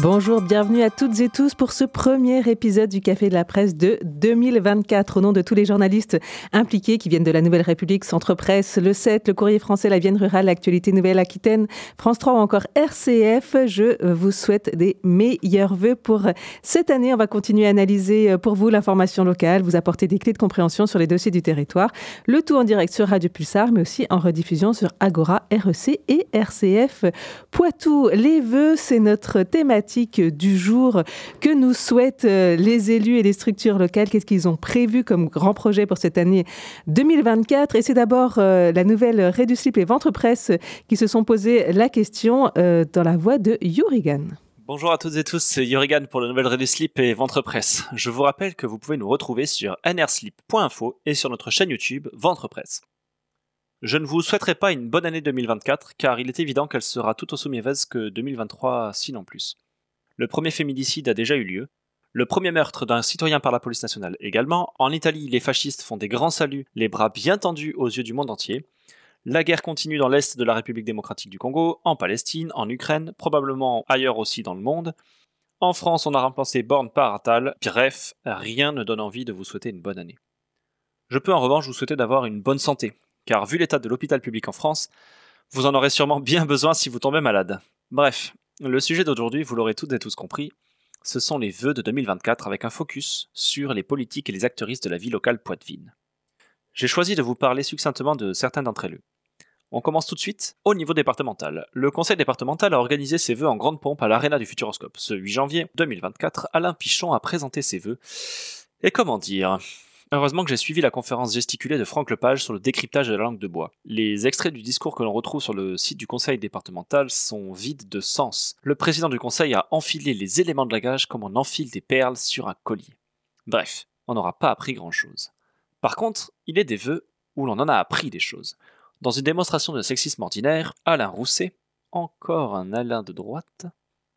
Bonjour, bienvenue à toutes et tous pour ce premier épisode du Café de la Presse de 2024. Au nom de tous les journalistes impliqués qui viennent de la Nouvelle République, Centre Presse, Le 7, Le Courrier Français, La Vienne Rurale, L'Actualité Nouvelle-Aquitaine, France 3 ou encore RCF, je vous souhaite des meilleurs voeux pour cette année. On va continuer à analyser pour vous l'information locale, vous apporter des clés de compréhension sur les dossiers du territoire. Le tout en direct sur Radio Pulsar, mais aussi en rediffusion sur Agora, REC et RCF Poitou. Les vœux, c'est notre thématique du jour que nous souhaitent euh, les élus et les structures locales? Qu'est-ce qu'ils ont prévu comme grand projet pour cette année 2024 Et c'est d'abord euh, la nouvelle Réduslip et Ventre Presse qui se sont posé la question euh, dans la voix de Yurigan. Bonjour à toutes et tous, c'est Yurigan pour la nouvelle Reduslip et Ventre Presse. Je vous rappelle que vous pouvez nous retrouver sur nrslip.info et sur notre chaîne YouTube Ventre Presse. Je ne vous souhaiterai pas une bonne année 2024 car il est évident qu'elle sera tout aussi mauvaise que 2023 sinon plus. Le premier féminicide a déjà eu lieu. Le premier meurtre d'un citoyen par la police nationale également. En Italie, les fascistes font des grands saluts, les bras bien tendus aux yeux du monde entier. La guerre continue dans l'est de la République démocratique du Congo, en Palestine, en Ukraine, probablement ailleurs aussi dans le monde. En France, on a remplacé Borne par Attal. Bref, rien ne donne envie de vous souhaiter une bonne année. Je peux en revanche vous souhaiter d'avoir une bonne santé, car vu l'état de l'hôpital public en France, vous en aurez sûrement bien besoin si vous tombez malade. Bref, le sujet d'aujourd'hui, vous l'aurez toutes et tous compris, ce sont les vœux de 2024 avec un focus sur les politiques et les acteuristes de la vie locale poitevine. J'ai choisi de vous parler succinctement de certains d'entre eux. On commence tout de suite au niveau départemental. Le conseil départemental a organisé ses vœux en grande pompe à l'Arena du Futuroscope. Ce 8 janvier 2024, Alain Pichon a présenté ses vœux. Et comment dire? Heureusement que j'ai suivi la conférence gesticulée de Franck Lepage sur le décryptage de la langue de bois. Les extraits du discours que l'on retrouve sur le site du conseil départemental sont vides de sens. Le président du conseil a enfilé les éléments de langage comme on enfile des perles sur un collier. Bref, on n'aura pas appris grand-chose. Par contre, il est des vœux où l'on en a appris des choses. Dans une démonstration de sexisme ordinaire, Alain Rousset, encore un Alain de droite,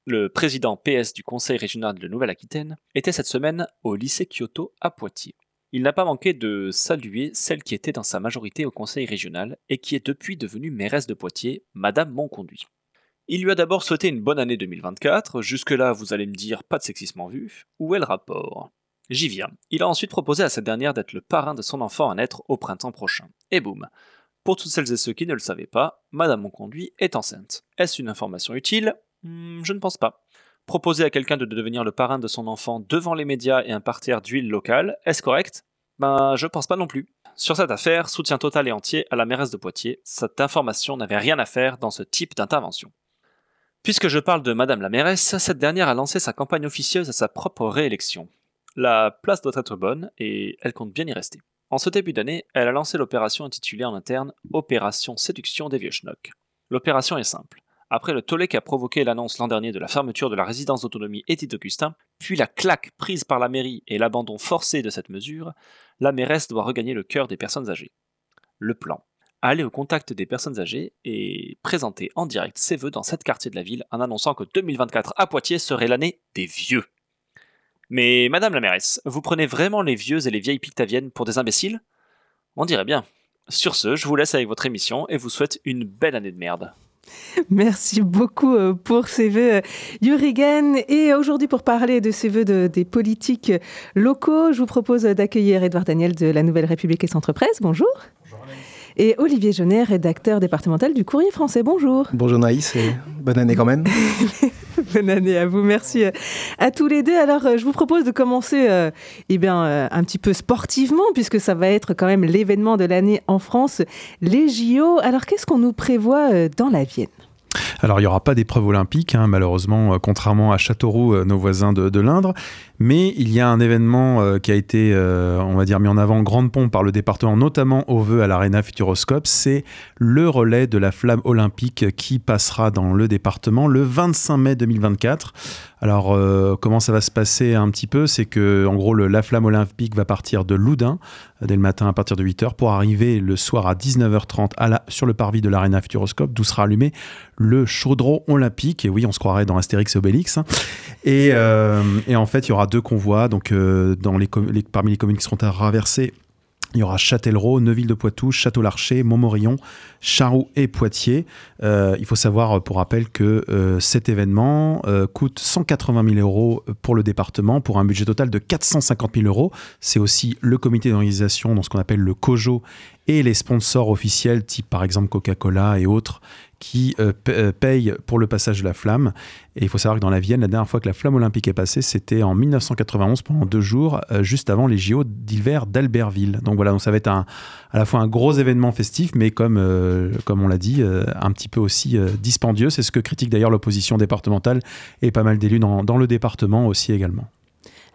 le président PS du conseil régional de Nouvelle-Aquitaine, était cette semaine au lycée Kyoto à Poitiers il n'a pas manqué de saluer celle qui était dans sa majorité au conseil régional et qui est depuis devenue mairesse de Poitiers, Madame Monconduit. Il lui a d'abord souhaité une bonne année 2024, jusque-là vous allez me dire pas de sexisme en vue, où est le rapport? J'y viens. Il a ensuite proposé à cette dernière d'être le parrain de son enfant à naître au printemps prochain. Et boum Pour toutes celles et ceux qui ne le savaient pas, Madame Monconduit est enceinte. Est-ce une information utile? Hmm, Je ne pense pas. Proposer à quelqu'un de devenir le parrain de son enfant devant les médias et un parterre d'huile locale, est-ce correct? Ben, je pense pas non plus. Sur cette affaire, soutien total et entier à la mairesse de Poitiers, cette information n'avait rien à faire dans ce type d'intervention. Puisque je parle de Madame la mairesse, cette dernière a lancé sa campagne officieuse à sa propre réélection. La place doit être bonne et elle compte bien y rester. En ce début d'année, elle a lancé l'opération intitulée en interne Opération Séduction des Vieux Schnocks. L'opération est simple après le tollé qu'a provoqué l'annonce l'an dernier de la fermeture de la résidence d'autonomie Édith Augustin, puis la claque prise par la mairie et l'abandon forcé de cette mesure, la mairesse doit regagner le cœur des personnes âgées. Le plan aller au contact des personnes âgées et présenter en direct ses vœux dans cette quartier de la ville en annonçant que 2024 à Poitiers serait l'année des vieux. Mais madame la mairesse, vous prenez vraiment les vieux et les vieilles pictaviennes pour des imbéciles? On dirait bien. Sur ce, je vous laisse avec votre émission et vous souhaite une belle année de merde. Merci beaucoup euh, pour ces vœux, Yurigen. Et aujourd'hui, pour parler de ces vœux des politiques locaux, je vous propose d'accueillir Edouard Daniel de la Nouvelle République et Centre Presse. Bonjour. Bonjour. Et Olivier Genet, rédacteur départemental du Courrier français. Bonjour. Bonjour Naïs et bonne année quand même. Bonne année à vous, merci euh, à tous les deux. Alors, euh, je vous propose de commencer euh, eh bien, un petit peu sportivement, puisque ça va être quand même l'événement de l'année en France, les JO. Alors, qu'est-ce qu'on nous prévoit dans la Vienne? Alors, il n'y aura pas d'épreuve olympique, hein, malheureusement, contrairement à Châteauroux, nos voisins de, l'Indre. Mais il y a un événement euh, qui a été, euh, on va dire, mis en avant en grande pompe par le département, notamment au vœu à l'Arena Futuroscope. C'est le relais de la flamme olympique qui passera dans le département le 25 mai 2024. Alors, euh, comment ça va se passer un petit peu? C'est que, en gros, la flamme olympique va partir de Loudun dès le matin à partir de 8h pour arriver le soir à 19h30 à la, sur le parvis de l'Arena Futuroscope, d'où sera allumé le chaudron olympique. Et oui, on se croirait dans Astérix et Obélix. Hein. Et, et en fait, il y aura deux convois, donc euh, parmi les communes qui seront à traverser Il y aura Châtellerault, Neuville-de-Poitou, Château-Larcher, Montmorillon, Charroux et Poitiers. Euh, il faut savoir, pour rappel, que euh, cet événement euh, coûte 180 000 euros pour le département, pour un budget total de 450 000 euros. C'est aussi le comité d'organisation dans ce qu'on appelle le COJO et les sponsors officiels, type par exemple Coca-Cola et autres, qui euh, euh, paye pour le passage de la flamme. Et il faut savoir que dans la Vienne, la dernière fois que la flamme olympique est passée, c'était en 1991 pendant deux jours, euh, juste avant les JO d'hiver d'Albertville. Donc voilà, ça va être un, à la fois un gros événement festif, mais comme, comme on l'a dit, un petit peu aussi dispendieux. C'est ce que critique d'ailleurs l'opposition départementale et pas mal d'élus dans le département aussi également.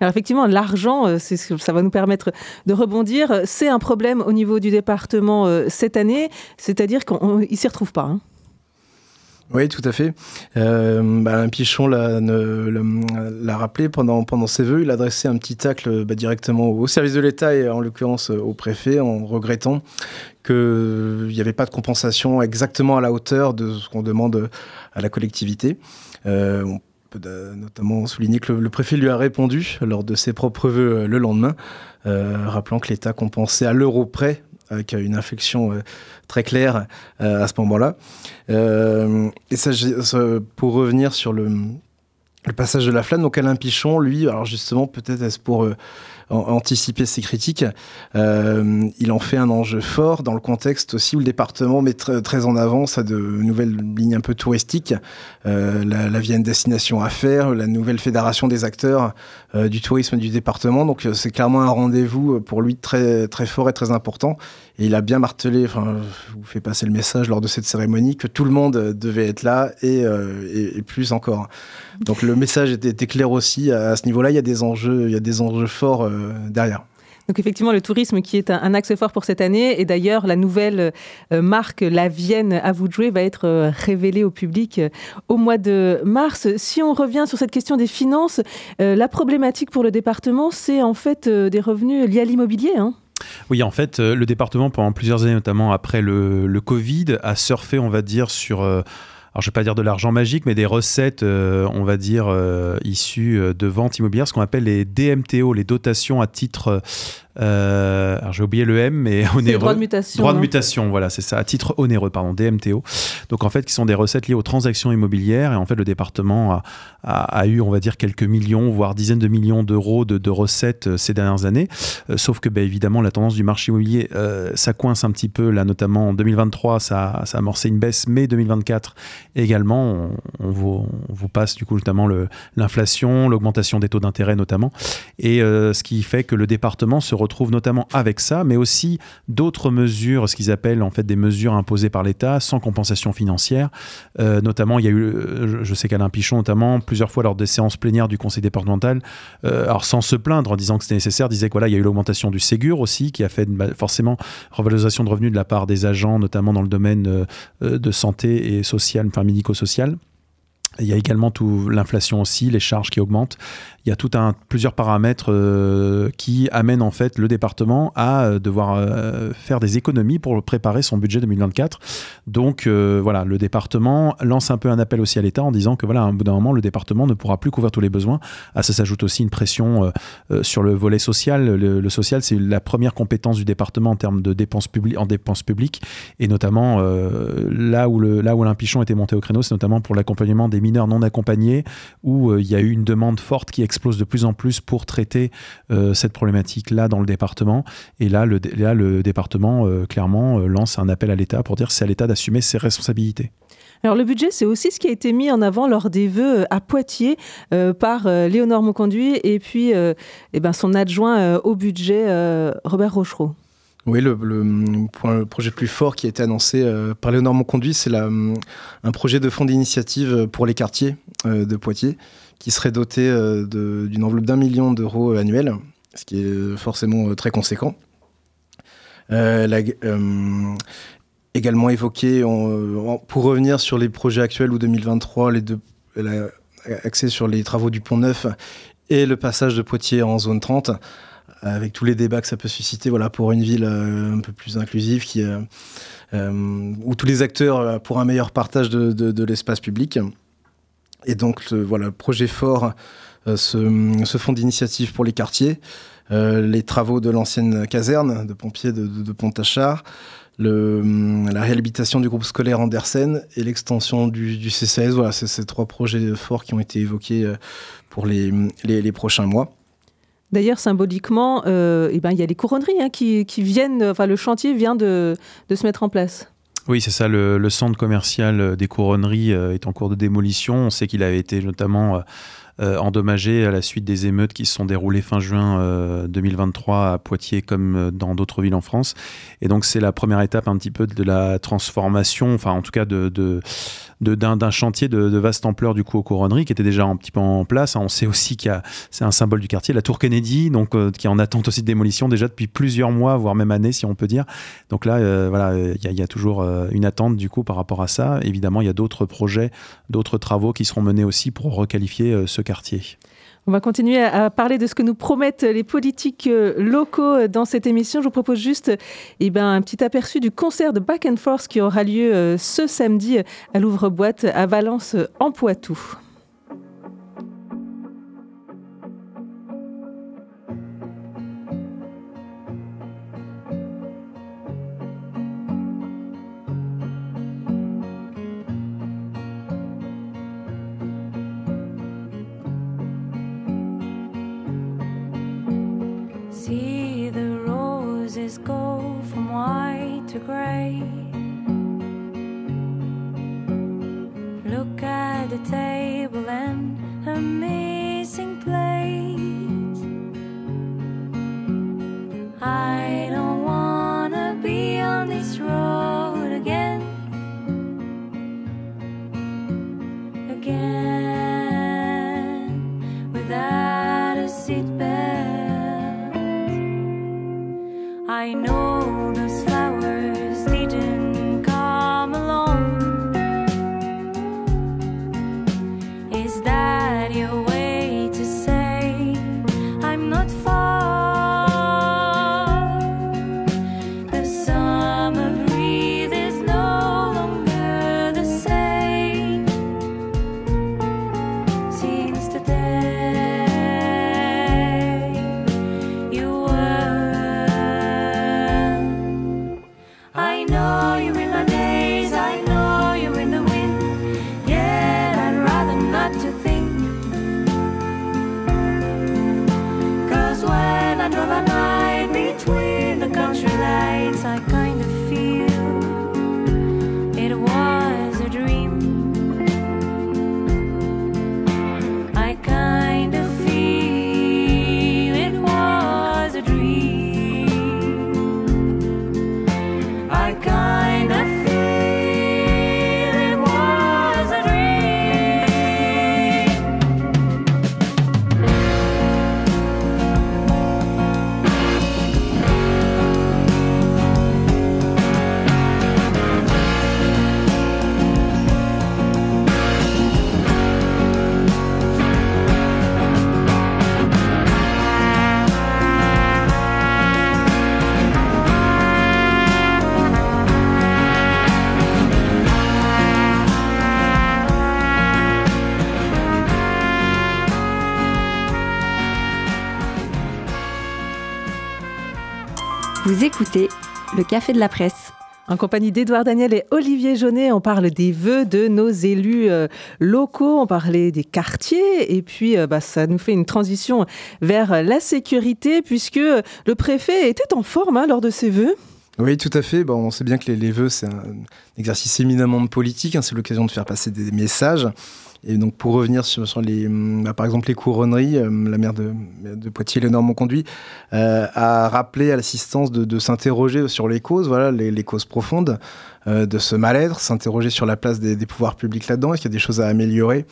Alors effectivement, l'argent, ça va nous permettre de rebondir. C'est un problème au niveau du département cette année, c'est-à-dire qu'il ne s'y retrouve pas. Hein. Oui, tout à fait. Euh, bah, Alain Pichon l'a rappelé pendant, pendant ses vœux. Il a adressé un petit tacle bah, directement au service de l'État et en l'occurrence au préfet en regrettant qu'il n'y avait pas de compensation exactement à la hauteur de ce qu'on demande à la collectivité. Euh, notamment souligner que le, préfet lui a répondu lors de ses propres vœux le lendemain, euh, rappelant que l'État compensait à l'euro près avec une inflexion euh, très claire euh, à ce moment-là. Euh, et pour revenir sur le, le, passage de la flamme, donc Alain Pichon, lui, alors justement, peut-être est-ce pour anticiper ces critiques. Euh, il en fait un enjeu fort dans le contexte aussi où le département met très, en avant ça de nouvelles lignes un peu touristiques, euh, la, la Vienne destination à faire, la nouvelle fédération des acteurs euh, du tourisme du département. Donc c'est clairement un rendez-vous pour lui très très fort et très important. Et il a bien martelé, enfin, je vous fais passer le message lors de cette cérémonie, que tout le monde devait être là et, et, plus encore. Donc le message était, clair aussi à, ce niveau-là. Il y a des enjeux, il y a des enjeux forts euh, derrière. Donc effectivement, le tourisme qui est un, axe fort pour cette année. Et d'ailleurs, la nouvelle euh, marque La Vienne à vous de jouer va être euh, révélée au public au mois de mars. Si on revient sur cette question des finances, la problématique pour le département, c'est en fait des revenus liés à l'immobilier. Hein. Oui, en fait, le département, pendant plusieurs années, notamment après le, Covid, a surfé, on va dire, sur alors je ne vais pas dire de l'argent magique, mais des recettes, euh, on va dire, euh, issues euh, de ventes immobilières, ce qu'on appelle les DMTO, les dotations à titre euh, alors j'ai oublié le M, mais onéreux. Droit de mutation. Droit de mutation, voilà, c'est ça, à titre onéreux, pardon, DMTO. Donc en fait, qui sont des recettes liées aux transactions immobilières. Et en fait, le département a, eu, on va dire, quelques millions, voire dizaines de millions d'euros de, recettes euh, ces dernières années. Euh, sauf que, bah, évidemment, la tendance du marché immobilier, ça coince un petit peu. Là, notamment en 2023, ça, ça a amorcé une baisse, mais 2024 également, on, vous, vous, passe du coup notamment l'inflation, l'augmentation des taux d'intérêt notamment. Et ce qui fait que le département se retrouve retrouve notamment avec ça, mais aussi d'autres mesures, ce qu'ils appellent en fait des mesures imposées par l'État sans compensation financière. Euh, notamment, il y a eu, euh, je sais qu'Alain Pichon, notamment, plusieurs fois lors des séances plénières du Conseil départemental, euh, alors sans se plaindre en disant que c'était nécessaire, disait que voilà, il y a eu l'augmentation du Ségur aussi, qui a fait bah, forcément revalorisation de revenus de la part des agents, notamment dans le domaine de santé et social, enfin médico-social. Il y a également tout l'inflation aussi, les charges qui augmentent il y a plusieurs paramètres euh, qui amènent en fait le département à euh, devoir euh, faire des économies pour préparer son budget 2024. Donc voilà, le département lance un peu un appel aussi à l'État en disant que voilà, à un bout d'un moment, le département ne pourra plus couvrir tous les besoins. À ça s'ajoute aussi une pression sur le volet social. Le, social, c'est la première compétence du département en termes de dépenses publiques, en dépenses publiques, et notamment là où le là où Pichon était monté au créneau, c'est notamment pour l'accompagnement des mineurs non accompagnés, où il y a eu une demande forte qui explose de plus en plus pour traiter euh, cette problématique-là dans le département. Et là, le, là, le département, euh, clairement, euh, lance un appel à l'État pour dire c'est à l'État d'assumer ses responsabilités. Alors le budget, c'est aussi ce qui a été mis en avant lors des vœux à Poitiers par Léonore Mauconduit et puis eh ben, son adjoint au budget, Robert Rochereau. Oui, le, le, projet le plus fort qui a été annoncé par Léonore Monconduit, c'est un projet de fonds d'initiative pour les quartiers de Poitiers qui serait doté euh, d'une enveloppe d'un million d'euros euh, annuel, ce qui est forcément euh, très conséquent. également évoqué, pour revenir sur les projets actuels ou 2023, les deux, axé sur les travaux du Pont Neuf et le passage de Poitiers en zone 30, avec tous les débats que ça peut susciter voilà, pour une ville un peu plus inclusive, qui, où tous les acteurs pour un meilleur partage de l'espace public. Et donc, le, voilà, projet fort, ce, fonds d'initiative pour les quartiers, les travaux de l'ancienne caserne de pompiers de, de, de Pontachard, le, la réhabilitation du groupe scolaire Andersen et l'extension du, du, CCS. Voilà, c'est ces trois projets forts qui ont été évoqués pour les, les prochains mois. D'ailleurs, symboliquement, euh, eh ben, il y a les couronneries hein, qui, viennent, enfin, le chantier vient de, se mettre en place. Oui, c'est ça. Le, le, centre commercial des couronneries euh, est en cours de démolition. On sait qu'il avait été notamment euh, endommagé à la suite des émeutes qui se sont déroulées fin juin euh, 2023 à Poitiers comme dans d'autres villes en France. Et donc, c'est la première étape un petit peu de la transformation, enfin, en tout cas, de, de d'un chantier de, vaste ampleur du coup aux couronneries qui était déjà un petit peu en place. On sait aussi qu'il c'est un symbole du quartier, la tour Kennedy, donc euh, qui est en attente aussi de démolition déjà depuis plusieurs mois, voire même années si on peut dire. Donc là, euh, voilà, il y, y, a toujours euh, une attente du coup par rapport à ça. Évidemment, il y a d'autres projets, d'autres travaux qui seront menés aussi pour requalifier euh, ce On va continuer à parler de ce que nous promettent les politiques locaux dans cette émission. Je vous propose juste eh ben, un petit aperçu du concert de Back and Force qui aura lieu ce samedi à l'Ouvre-Boîte à Valence en Poitou. Vous le Café de la Presse. En compagnie d'Édouard Daniel et Olivier Jaunet, on parle des vœux de nos élus euh, locaux, on parlait des quartiers, et puis euh, bah, ça nous fait une transition vers la sécurité, puisque le préfet était en forme hein, lors de ses vœux. Oui, tout à fait. Bon, on sait bien que les, les vœux, c'est un exercice éminemment politique, hein, c'est l'occasion de faire passer des messages. Et donc, pour revenir sur, les, bah, par exemple, les couronneries, euh, la maire de, Poitiers, Léonore Monconduit, euh, a rappelé à l'assistance de, s'interroger sur les causes, voilà, les, causes profondes euh, de ce mal-être, s'interroger sur la place des, pouvoirs publics là-dedans, est-ce qu'il y a des choses à améliorer?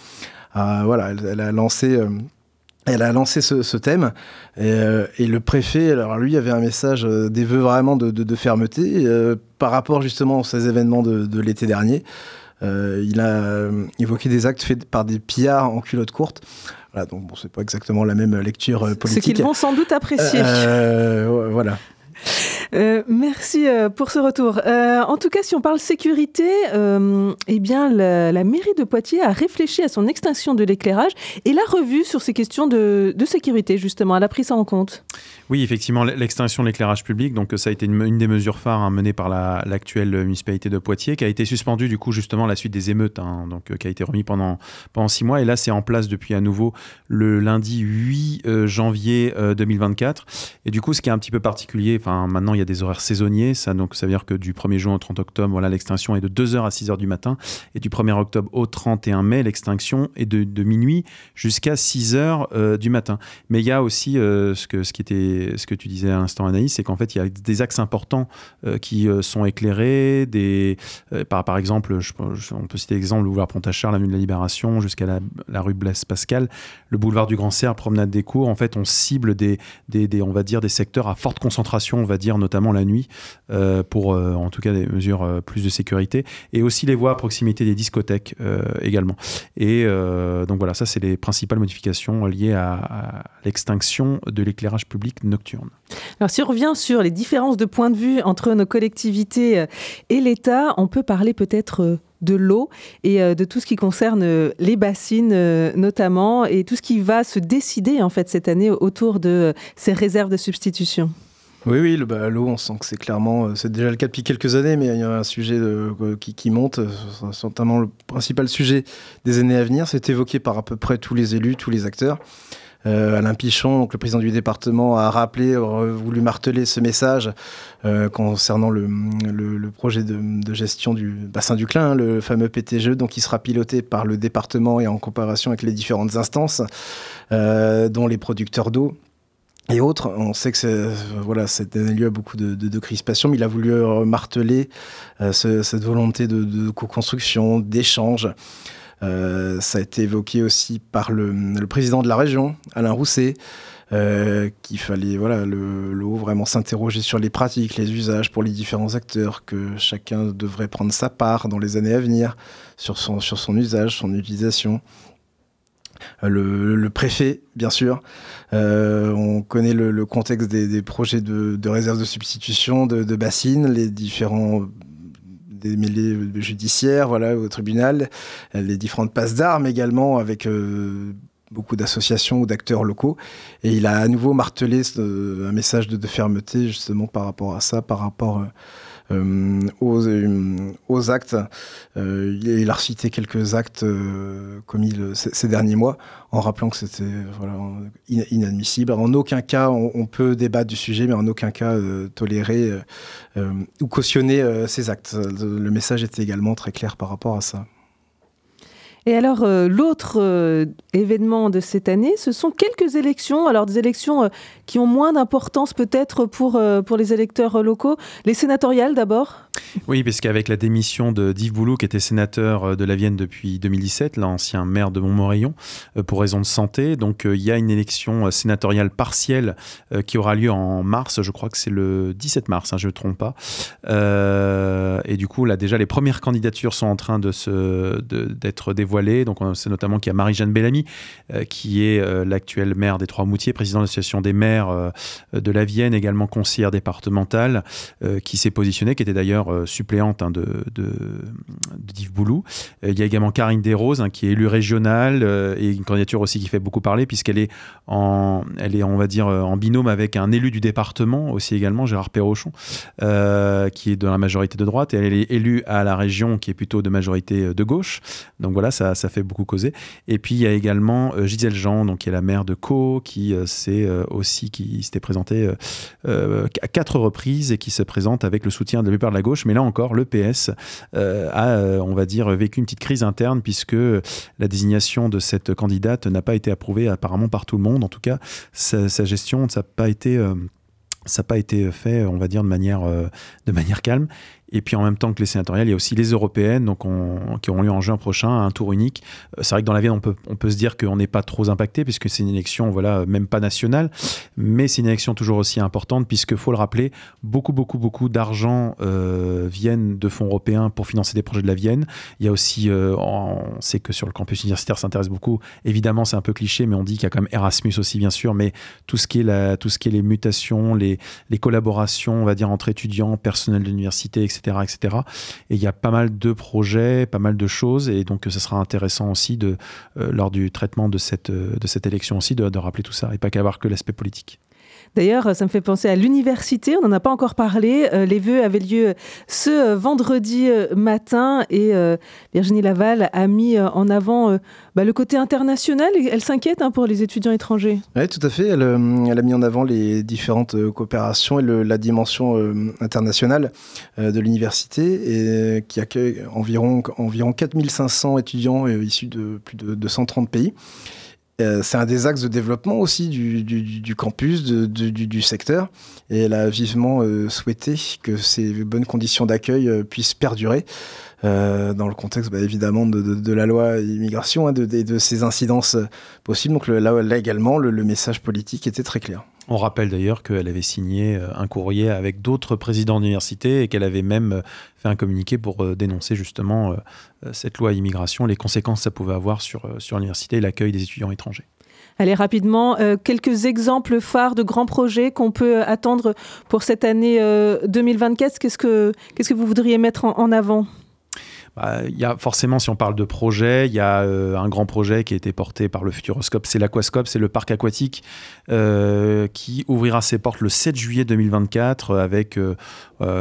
Euh, Voilà, elle, elle, a lancé. Elle a lancé ce, ce thème et, euh, et, le préfet, alors lui, avait un message euh, des vœux vraiment de, de, de fermeté euh, par rapport justement à ces événements de, de l'été dernier. Il a évoqué des actes faits par des pillards en culotte courte. Voilà, donc bon, c'est pas exactement la même lecture politique. Ce qu'ils vont sans doute apprécier. Euh, merci pour ce retour. en tout cas, si on parle sécurité, eh bien, la, mairie de Poitiers a réfléchi à son extinction de l'éclairage et l'a revue sur ces questions de, sécurité, justement. Elle a pris ça en compte. Oui, effectivement, l'extinction de l'éclairage public, donc ça a été une, des mesures phares hein, menées par l'actuelle municipalité de Poitiers, qui a été suspendue du coup justement à la suite des émeutes, hein, donc euh, qui a été remis pendant six mois, et là c'est en place depuis à nouveau le lundi 8 euh, janvier 2024. Euh, et du coup, ce qui est un petit peu particulier, enfin maintenant il y a des horaires saisonniers, ça donc ça veut dire que du 1er juin au 30 octobre, voilà l'extinction est de 2h à 6h du matin, et du 1er octobre au 31 mai, l'extinction est de, minuit jusqu'à 6h du matin. Mais il y a aussi ce que ce qui était ce que tu disais à l'instant, Anaïs, c'est qu'en fait, il y a des axes importants euh, qui euh, sont éclairés. Des, euh, par, par exemple, on peut citer l'exemple, le boulevard Pontachard, la de la Libération, jusqu'à la, rue Blaise Pascal, le boulevard du Grand Cerf, promenade des Cours. En fait, on cible des, des, on va dire, des secteurs à forte concentration, on va dire, notamment la nuit, pour en tout cas des mesures plus de sécurité. Et aussi les voies à proximité des discothèques également. Et donc voilà, ça, c'est les principales modifications liées à l'extinction de l'éclairage public nocturne. Alors si on revient sur les différences de point de vue entre nos collectivités euh, et l'État, on peut parler peut-être euh, de l'eau et euh, de tout ce qui concerne les bassines notamment et tout ce qui va se décider en fait cette année autour de ces réserves de substitution. Oui, oui, l'eau, on sent que c'est clairement, c'est déjà le cas depuis quelques années, mais il y a un sujet qui, qui, monte, c'est notamment le principal sujet des années à venir. C'est évoqué par à peu près tous les élus, tous les acteurs. Euh, Alain Pichon, donc le président du département, a rappelé, a voulu marteler ce message euh, concernant le, projet de, gestion du bassin du Clin, hein, le fameux PTGE, donc qui sera piloté par le département et en coopération avec les différentes instances, euh, dont les producteurs d'eau et autres. On sait que voilà, ça donné lieu à beaucoup de, de, crispation, mais il a voulu marteler cette volonté de, de co-construction, d'échange. Euh, ça a été évoqué aussi par le, président de la région, Alain Rousset, euh, qu'il fallait voilà le, vraiment s'interroger sur les pratiques, les usages pour les différents acteurs, que chacun devrait prendre sa part dans les années à venir sur son usage, son utilisation. Euh, le, préfet, bien sûr. on connaît le, contexte des, projets de, de réserve de substitution, de, bassines, les différents des judiciaires, voilà, au tribunal, les différentes passes d'armes également avec euh, beaucoup d'associations ou d'acteurs locaux. Et il a à nouveau martelé un message de, fermeté justement par rapport à ça, par rapport euh, euh, aux, aux, actes. il a recité quelques actes commis ces derniers mois en rappelant que c'était voilà, inadmissible. En aucun cas, on, peut débattre du sujet, mais en aucun cas tolérer ou cautionner ces actes. Le message était également très clair par rapport à ça. Et alors, euh, l'autre euh, événement de cette année, ce sont quelques élections. Alors, des élections euh, qui ont moins d'importance peut-être pour, pour les électeurs locaux. Les sénatoriales d'abord Oui, parce qu'avec la démission de Yves Boulou, qui était sénateur de la Vienne depuis 2017, l'ancien maire de Montmorillon, pour raison de santé, donc il y a une élection sénatoriale partielle qui aura lieu en mars, je crois que c'est le 17 mars, hein, je ne me trompe pas. et du coup, là, déjà, les premières candidatures sont en train d'être de d'être dévoilées donc, on sait notamment qu'il y a Marie-Jeanne Bellamy, euh, qui est euh, l'actuelle maire des Trois-Moutiers, président de l'association des maires euh, de la Vienne, également conseillère départementale, qui s'est positionnée, qui était d'ailleurs suppléante hein, de, de, d'Yves Boulou. il y a également Karine Desroses, hein, qui est élue régionale, et une candidature aussi qui fait beaucoup parler, puisqu'elle est en, on va dire, en binôme avec un élu du département, aussi également, Gérard Perrochon, qui est de la majorité de droite, et elle est élue à la région, qui est plutôt de majorité de gauche. Donc voilà, ça ça, fait beaucoup causer. Et puis il y a également euh, Gisèle Jean, donc, qui est la mère de Co, qui euh, s'est euh, aussi qui s'était présentée à quatre reprises et qui se présente avec le soutien de la plupart de la gauche. Mais là encore, le PS a, on va dire, vécu une petite crise interne puisque la désignation de cette candidate n'a pas été approuvée apparemment par tout le monde. En tout cas, sa, gestion, ça n'a pas été ça n'a pas été fait, on va dire, de manière, de manière calme. Et puis en même temps que les sénatoriales, il y a aussi les européennes, donc qui auront lieu en juin prochain, un tour unique. Euh, c'est vrai que dans la Vienne, on peut, on peut se dire qu'on n'est pas trop impacté, puisque c'est une élection, voilà, même pas nationale, mais c'est une élection toujours aussi importante, puisque faut le rappeler, beaucoup, beaucoup, beaucoup d'argent euh, viennent de fonds européens pour financer des projets de la Vienne. Il y a aussi, euh, on sait que sur le campus universitaire, ça intéresse beaucoup. Évidemment, c'est un peu cliché, mais on dit qu'il y a quand même Erasmus aussi, bien sûr, mais tout ce qui est, la, tout ce qui est les mutations, les, les collaborations, on va dire, entre étudiants, personnel de l'université, etc., Et il y a pas mal de projets, pas mal de choses, et donc ce sera intéressant aussi euh, lors du traitement de cette, de cette élection aussi, de, de rappeler tout ça, et pas qu'avoir que l'aspect politique. D'ailleurs, ça me fait penser à l'université, on n'en a pas encore parlé. Euh, les vœux avaient lieu ce euh, vendredi matin et Virginie Laval a mis en avant bah, le côté international. Elle s'inquiète hein, pour les étudiants étrangers. Oui, tout à fait. Elle, a mis en avant les différentes coopérations et la dimension internationale de l'université qui accueille environ, environ 4500 étudiants issus de plus de 230 pays. Euh, c'est un des axes de développement aussi du, campus, du, secteur. Et elle a vivement euh, souhaité que ces bonnes conditions d'accueil euh, puissent perdurer. dans le contexte bah, évidemment de, la loi immigration et hein, de, ces incidences possibles. Donc là, également, le message politique était très clair. On rappelle d'ailleurs qu'elle avait signé euh, un courrier avec d'autres présidents d'université et qu'elle avait même euh, fait un communiqué pour euh, dénoncer justement cette loi immigration, les conséquences que ça pouvait avoir sur, l'université et l'accueil des étudiants étrangers. Allez, rapidement, quelques exemples phares de grands projets qu'on peut attendre pour cette année 2024. Qu'est-ce que, qu'est-ce que vous voudriez mettre en avant? Il y a forcément, si on parle de projet, il y a euh, un grand projet qui a été porté par le Futuroscope, c'est l'Aquascope, c'est le parc aquatique euh, qui ouvrira ses portes le 7 juillet 2024 avec, euh,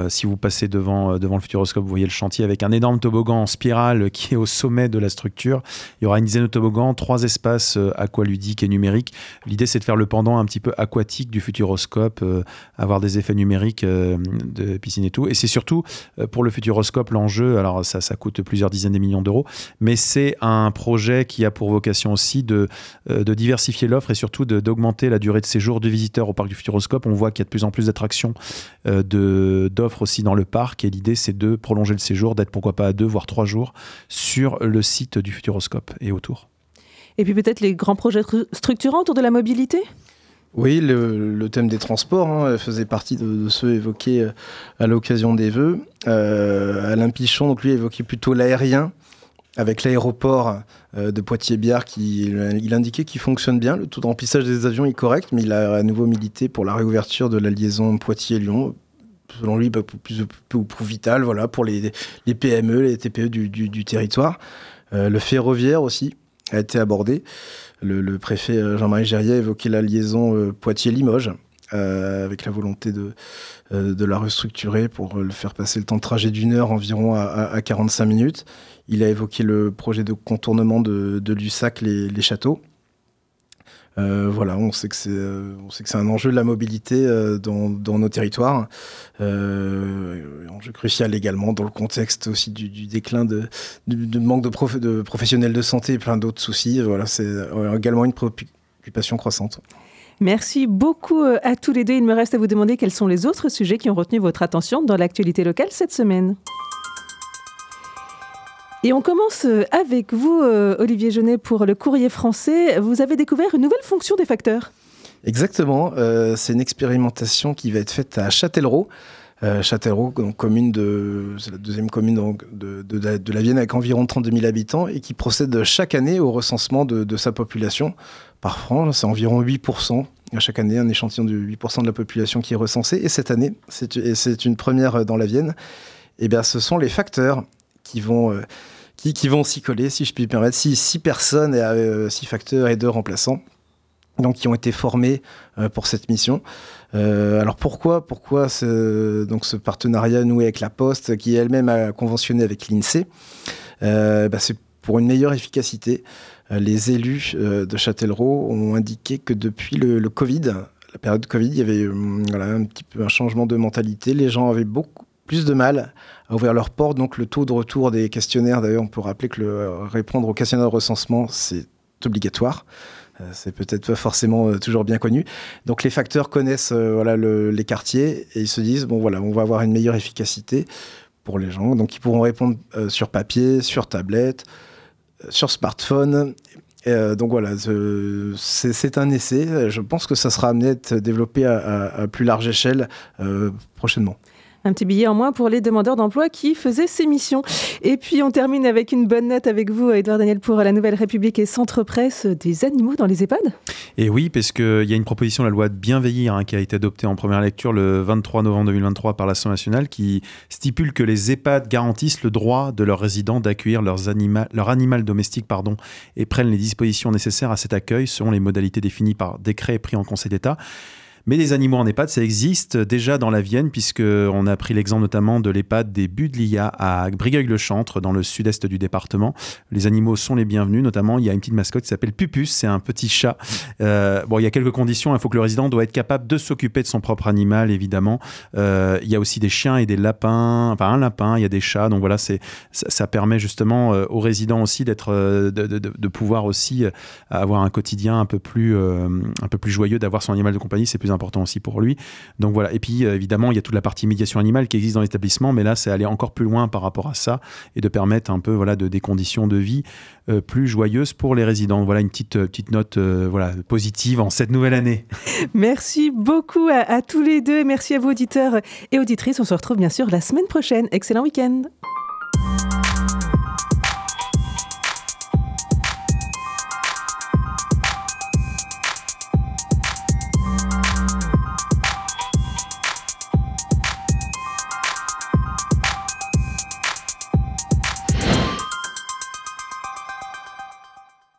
si vous passez devant, devant le Futuroscope, vous voyez le chantier avec un énorme toboggan en spirale qui est au sommet de la structure. Il y aura une dizaine de toboggans, trois espaces aqualudiques et numériques. L'idée, c'est de faire le pendant un petit peu aquatique du Futuroscope, avoir des effets numériques de piscine et tout. Et c'est surtout pour le Futuroscope l'enjeu, alors ça, ça coûte plusieurs dizaines de millions d'euros, mais c'est un projet qui a pour vocation aussi de, euh, de diversifier l'offre et surtout d'augmenter la durée de séjour de visiteurs au parc du Futuroscope. On voit qu'il y a de plus en plus d'attractions, euh, d'offres aussi dans le parc, et l'idée c'est de prolonger le séjour, d'être pourquoi pas à deux, voire trois jours sur le site du Futuroscope et autour. Et puis peut-être les grands projets structurants autour de la mobilité? Oui, le, thème des transports hein, faisait partie de, ceux évoqués euh, à l'occasion des vœux. Euh, Alain Pichon, donc lui, évoquait plutôt l'aérien, avec l'aéroport euh, de Poitiers-Biard, qui il indiquait qu'il fonctionne bien. Le taux de remplissage des avions est correct, mais il a à nouveau milité pour la réouverture de la liaison Poitiers-Lyon. Selon lui, bah, pour plus vital, voilà, pour les, PME, les TPE du, territoire. le ferroviaire aussi a été abordé le, préfet euh, Jean-Marie Gerrier a évoqué la liaison euh, Poitiers-Limoges. Euh, avec la volonté de, la restructurer pour le faire passer le temps de trajet d'une heure environ à, 45 minutes. Il a évoqué le projet de contournement de, Lussac, les châteaux. Euh, voilà, on sait que c'est euh, on sait que c'est un enjeu de la mobilité euh, dans, nos territoires, enjeu crucial également dans le contexte aussi du, déclin de, du, manque de professionnels de santé et plein d'autres soucis. Voilà, c'est également une préoccupation croissante. Merci beaucoup à tous les deux. Il me reste à vous demander quels sont les autres sujets qui ont retenu votre attention dans l'actualité locale cette semaine. Et on commence euh, avec vous, euh, Olivier Genet, pour le courrier français. Vous avez découvert une nouvelle fonction des facteurs. Exactement. Euh, c'est une expérimentation qui va être faite à Châtellerault. Châtellerault, commune de, c'est la deuxième commune de, de, la Vienne avec environ 32 000 habitants et qui procède chaque année au recensement de, sa population par franc. C'est environ 8%. À chaque année, un échantillon de 8% de la population qui est recensé. Et cette année, c'est, c'est une première dans la Vienne, et eh bien, ce sont les facteurs qui vont qui, vont s'y coller, si je puis me permettre. Six, personnes, et, euh, six facteurs et deux remplaçants. Donc, qui ont été formés euh, pour cette mission. Euh, alors pourquoi, pourquoi ce, partenariat noué avec la Poste, qui elle-même a conventionné avec l'INSEE? Bah, C'est pour une meilleure efficacité. les élus de Châtellerault ont indiqué que depuis le, Covid, la période Covid, il y avait voilà, un petit peu un changement de mentalité. Les gens avaient beaucoup plus de mal à ouvrir leurs portes. Donc le taux de retour des questionnaires, d'ailleurs, on peut rappeler que le, répondre au questionnaire de recensement, c'est obligatoire. Euh, c'est peut-être pas forcément euh, toujours bien connu. Donc les facteurs connaissent euh, voilà, les quartiers et ils se disent, bon voilà, on va avoir une meilleure efficacité pour les gens. Donc ils pourront répondre sur papier, sur tablette, sur smartphone. donc voilà, c'est un essai. Je pense que ça sera amené à être développé à plus large échelle prochainement. Un petit billet en moins pour les demandeurs d'emploi qui faisaient ces missions. Et puis on termine avec une bonne note avec vous, Edouard Daniel, pour la Nouvelle République et Centre Presse des animaux dans les EHPAD. Et oui, parce qu'il y a une proposition la loi de Bienveillir hein, qui a été adoptée en première lecture le 23 novembre 2023 par l'Assemblée nationale qui stipule que les EHPAD garantissent le droit de leurs résidents d'accueillir leur animal domestique pardon, et prennent les dispositions nécessaires à cet accueil selon les modalités définies par décret pris en Conseil d'État. Mais les animaux en EHPAD, ça existe déjà dans la Vienne, puisqu'on a pris l'exemple notamment de l'EHPAD des Budlia à Brigueuil-le-Chantre, dans le sud-est du département. Les animaux sont les bienvenus, notamment il y a une petite mascotte qui s'appelle Pupus, c'est un petit chat. Euh, bon, il y a quelques conditions, il faut que le résident doit être capable de s'occuper de son propre animal, évidemment. Euh, il y a aussi des chiens et des lapins, enfin un lapin, il y a des chats, donc voilà, ça, permet justement euh, aux résidents aussi d'être, de, pouvoir aussi avoir un quotidien un peu plus, un peu plus joyeux, d'avoir son animal de compagnie, c'est plus important aussi pour lui. Donc voilà. Et puis euh, évidemment, il y a toute la partie médiation animale qui existe dans l'établissement, mais là, c'est aller encore plus loin par rapport à ça et de permettre un peu voilà de des conditions de vie euh, plus joyeuses pour les résidents. Voilà une petite euh, petite note voilà positive en cette nouvelle année. Merci beaucoup à, à tous les deux et merci à vos auditeurs et auditrices. On se retrouve bien sûr la semaine prochaine. Excellent week-end.